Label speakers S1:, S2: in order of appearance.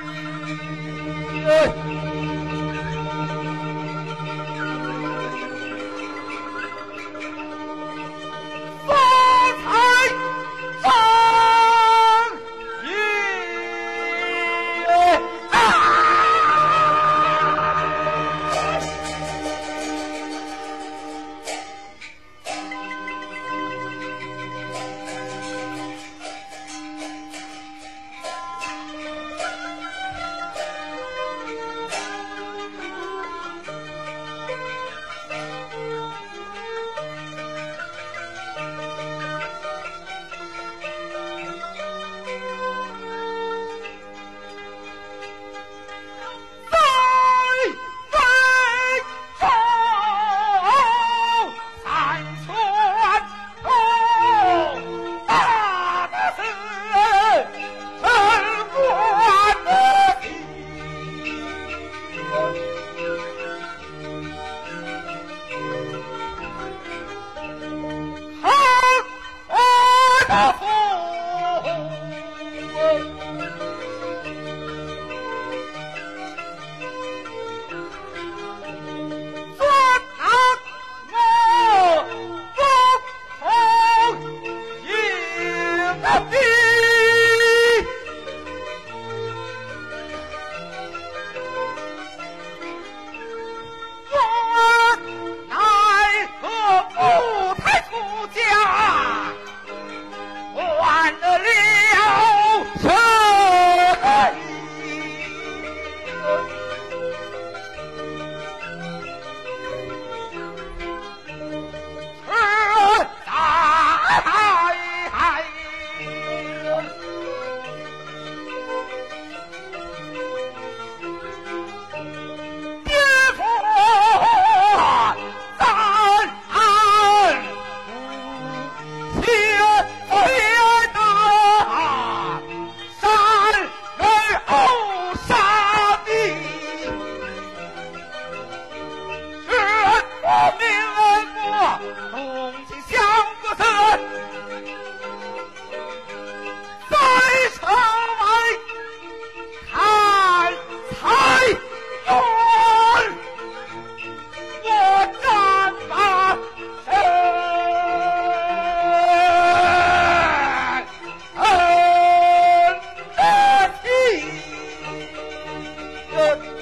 S1: 「ヒロイ」。他好，做他我做好一个。Okay. look.